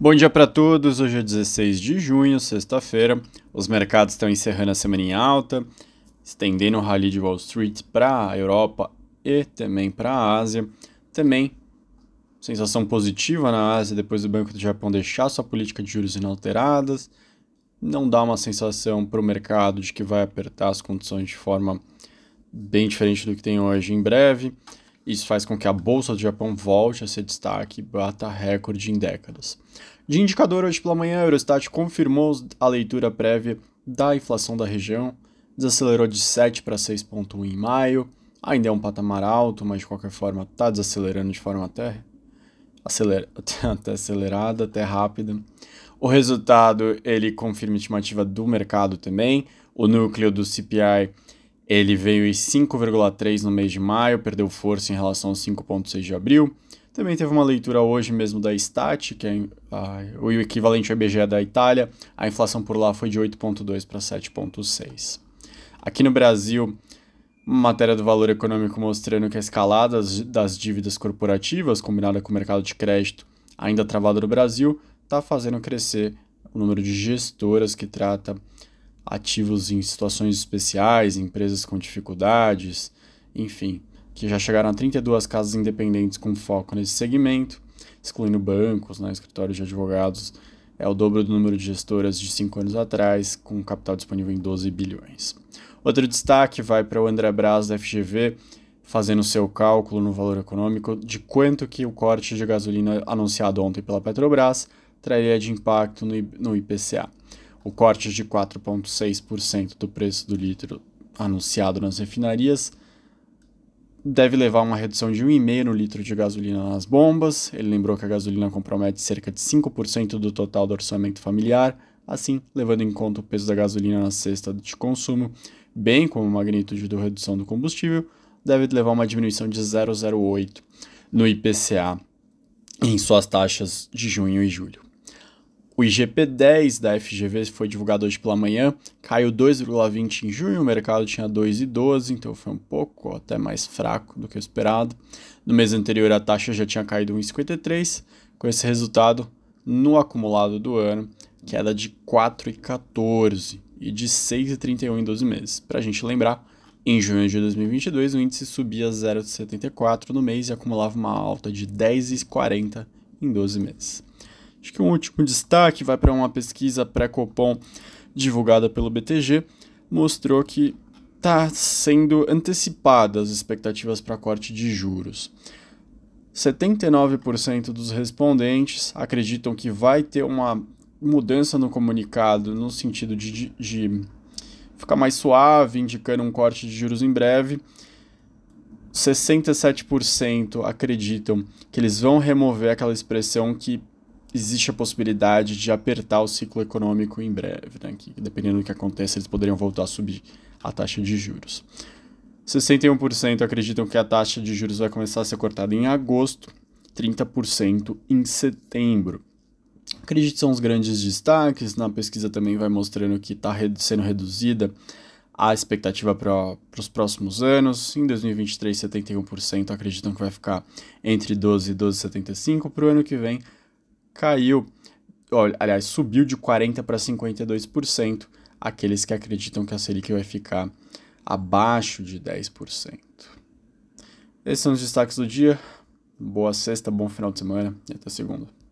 Bom dia para todos. Hoje é 16 de junho, sexta-feira. Os mercados estão encerrando a semana em alta, estendendo o rally de Wall Street para a Europa e também para a Ásia. Também sensação positiva na Ásia depois do Banco do Japão deixar sua política de juros inalteradas. Não dá uma sensação para o mercado de que vai apertar as condições de forma bem diferente do que tem hoje em breve. Isso faz com que a Bolsa do Japão volte a ser destaque e bata recorde em décadas. De indicador, hoje pela manhã, a Eurostat confirmou a leitura prévia da inflação da região, desacelerou de 7 para 6,1 em maio, ainda é um patamar alto, mas de qualquer forma está desacelerando de forma até, acelera, até acelerada, até rápida. O resultado, ele confirma a estimativa do mercado também, o núcleo do CPI ele veio em 5,3 no mês de maio, perdeu força em relação aos 5,6 de abril. Também teve uma leitura hoje mesmo da Stat, que é a, o equivalente ao IBGE da Itália. A inflação por lá foi de 8,2 para 7,6. Aqui no Brasil, matéria do valor econômico mostrando que a escalada das dívidas corporativas, combinada com o mercado de crédito ainda travado no Brasil, está fazendo crescer o número de gestoras que trata ativos em situações especiais, empresas com dificuldades, enfim, que já chegaram a 32 casas independentes com foco nesse segmento, excluindo bancos, né, escritórios de advogados, é o dobro do número de gestoras de 5 anos atrás, com capital disponível em 12 bilhões. Outro destaque vai para o André Braz da FGV, fazendo seu cálculo no valor econômico de quanto que o corte de gasolina anunciado ontem pela Petrobras traria de impacto no IPCA. O corte de 4,6% do preço do litro anunciado nas refinarias deve levar a uma redução de 1,5% no litro de gasolina nas bombas. Ele lembrou que a gasolina compromete cerca de 5% do total do orçamento familiar, assim, levando em conta o peso da gasolina na cesta de consumo, bem como a magnitude da redução do combustível, deve levar a uma diminuição de 0,08 no IPCA em suas taxas de junho e julho. O IGP-10 da FGV foi divulgado hoje pela manhã, caiu 2,20 em junho, o mercado tinha 2,12, então foi um pouco até mais fraco do que o esperado. No mês anterior a taxa já tinha caído 1,53, com esse resultado, no acumulado do ano, queda de 4,14 e de 6,31 em 12 meses. Para a gente lembrar, em junho de 2022 o índice subia 0,74 no mês e acumulava uma alta de 10,40 em 12 meses. Acho que um último destaque vai para uma pesquisa pré-Copom divulgada pelo BTG, mostrou que está sendo antecipadas as expectativas para corte de juros. 79% dos respondentes acreditam que vai ter uma mudança no comunicado no sentido de, de, de ficar mais suave, indicando um corte de juros em breve. 67% acreditam que eles vão remover aquela expressão que existe a possibilidade de apertar o ciclo econômico em breve, né? que dependendo do que aconteça, eles poderiam voltar a subir a taxa de juros. 61% acreditam que a taxa de juros vai começar a ser cortada em agosto, 30% em setembro. Acredito que são os grandes destaques. Na pesquisa também vai mostrando que está sendo reduzida a expectativa para os próximos anos. Em 2023, 71% acreditam que vai ficar entre 12 e 12,75%. Para o ano que vem, caiu, olha, aliás, subiu de 40% para 52%, aqueles que acreditam que a Selic vai ficar abaixo de 10%. Esses são os destaques do dia. Boa sexta, bom final de semana e até segunda.